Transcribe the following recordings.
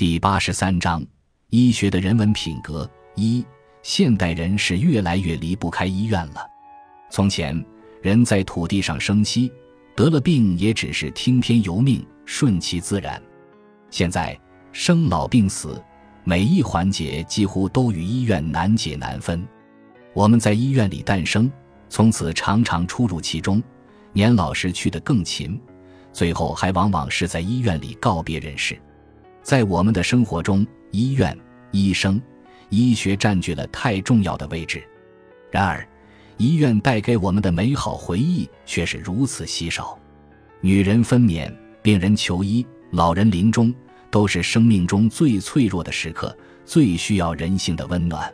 第八十三章：医学的人文品格。一、现代人是越来越离不开医院了。从前，人在土地上生息，得了病也只是听天由命，顺其自然。现在，生老病死，每一环节几乎都与医院难解难分。我们在医院里诞生，从此常常出入其中，年老时去得更勤。最后还往往是在医院里告别人世，在我们的生活中，医院、医生、医学占据了太重要的位置。然而，医院带给我们的美好回忆却是如此稀少。女人分娩、病人求医、老人临终，都是生命中最脆弱的时刻，最需要人性的温暖。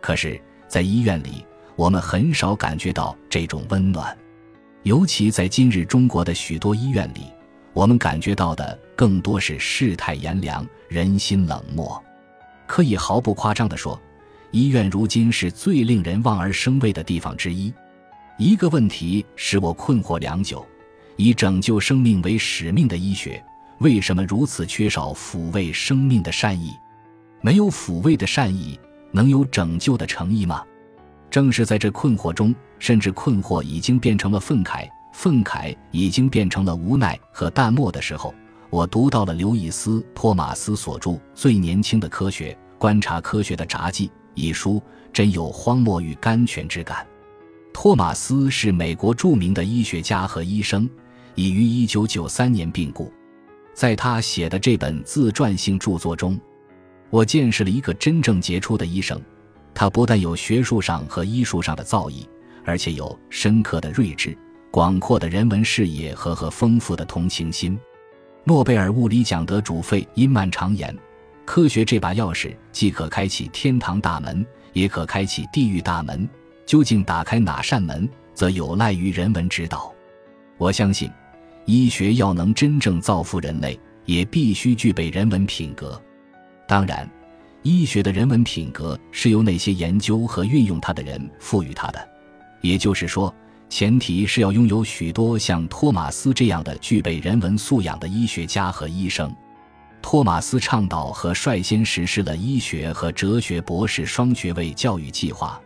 可是，在医院里，我们很少感觉到这种温暖。尤其在今日中国的许多医院里，我们感觉到的更多是世态炎凉、人心冷漠。可以毫不夸张地说，医院如今是最令人望而生畏的地方之一。一个问题使我困惑良久：以拯救生命为使命的医学，为什么如此缺少抚慰生命的善意？没有抚慰的善意，能有拯救的诚意吗？正是在这困惑中，甚至困惑已经变成了愤慨，愤慨已经变成了无奈和淡漠的时候，我读到了刘易斯·托马斯所著《最年轻的科学：观察科学的札记》一书，真有荒漠与甘泉之感。托马斯是美国著名的医学家和医生，已于1993年病故。在他写的这本自传性著作中，我见识了一个真正杰出的医生。他不但有学术上和医术上的造诣，而且有深刻的睿智、广阔的人文视野和和丰富的同情心。诺贝尔物理奖得主费因曼常言：“科学这把钥匙，既可开启天堂大门，也可开启地狱大门。究竟打开哪扇门，则有赖于人文指导。”我相信，医学要能真正造福人类，也必须具备人文品格。当然。医学的人文品格是由那些研究和运用它的人赋予它的，也就是说，前提是要拥有许多像托马斯这样的具备人文素养的医学家和医生。托马斯倡导和率先实施了医学和哲学博士双学位教育计划，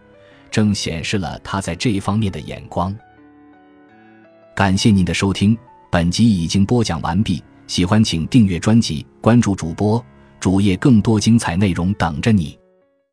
正显示了他在这方面的眼光。感谢您的收听，本集已经播讲完毕。喜欢请订阅专辑，关注主播。主页更多精彩内容等着你。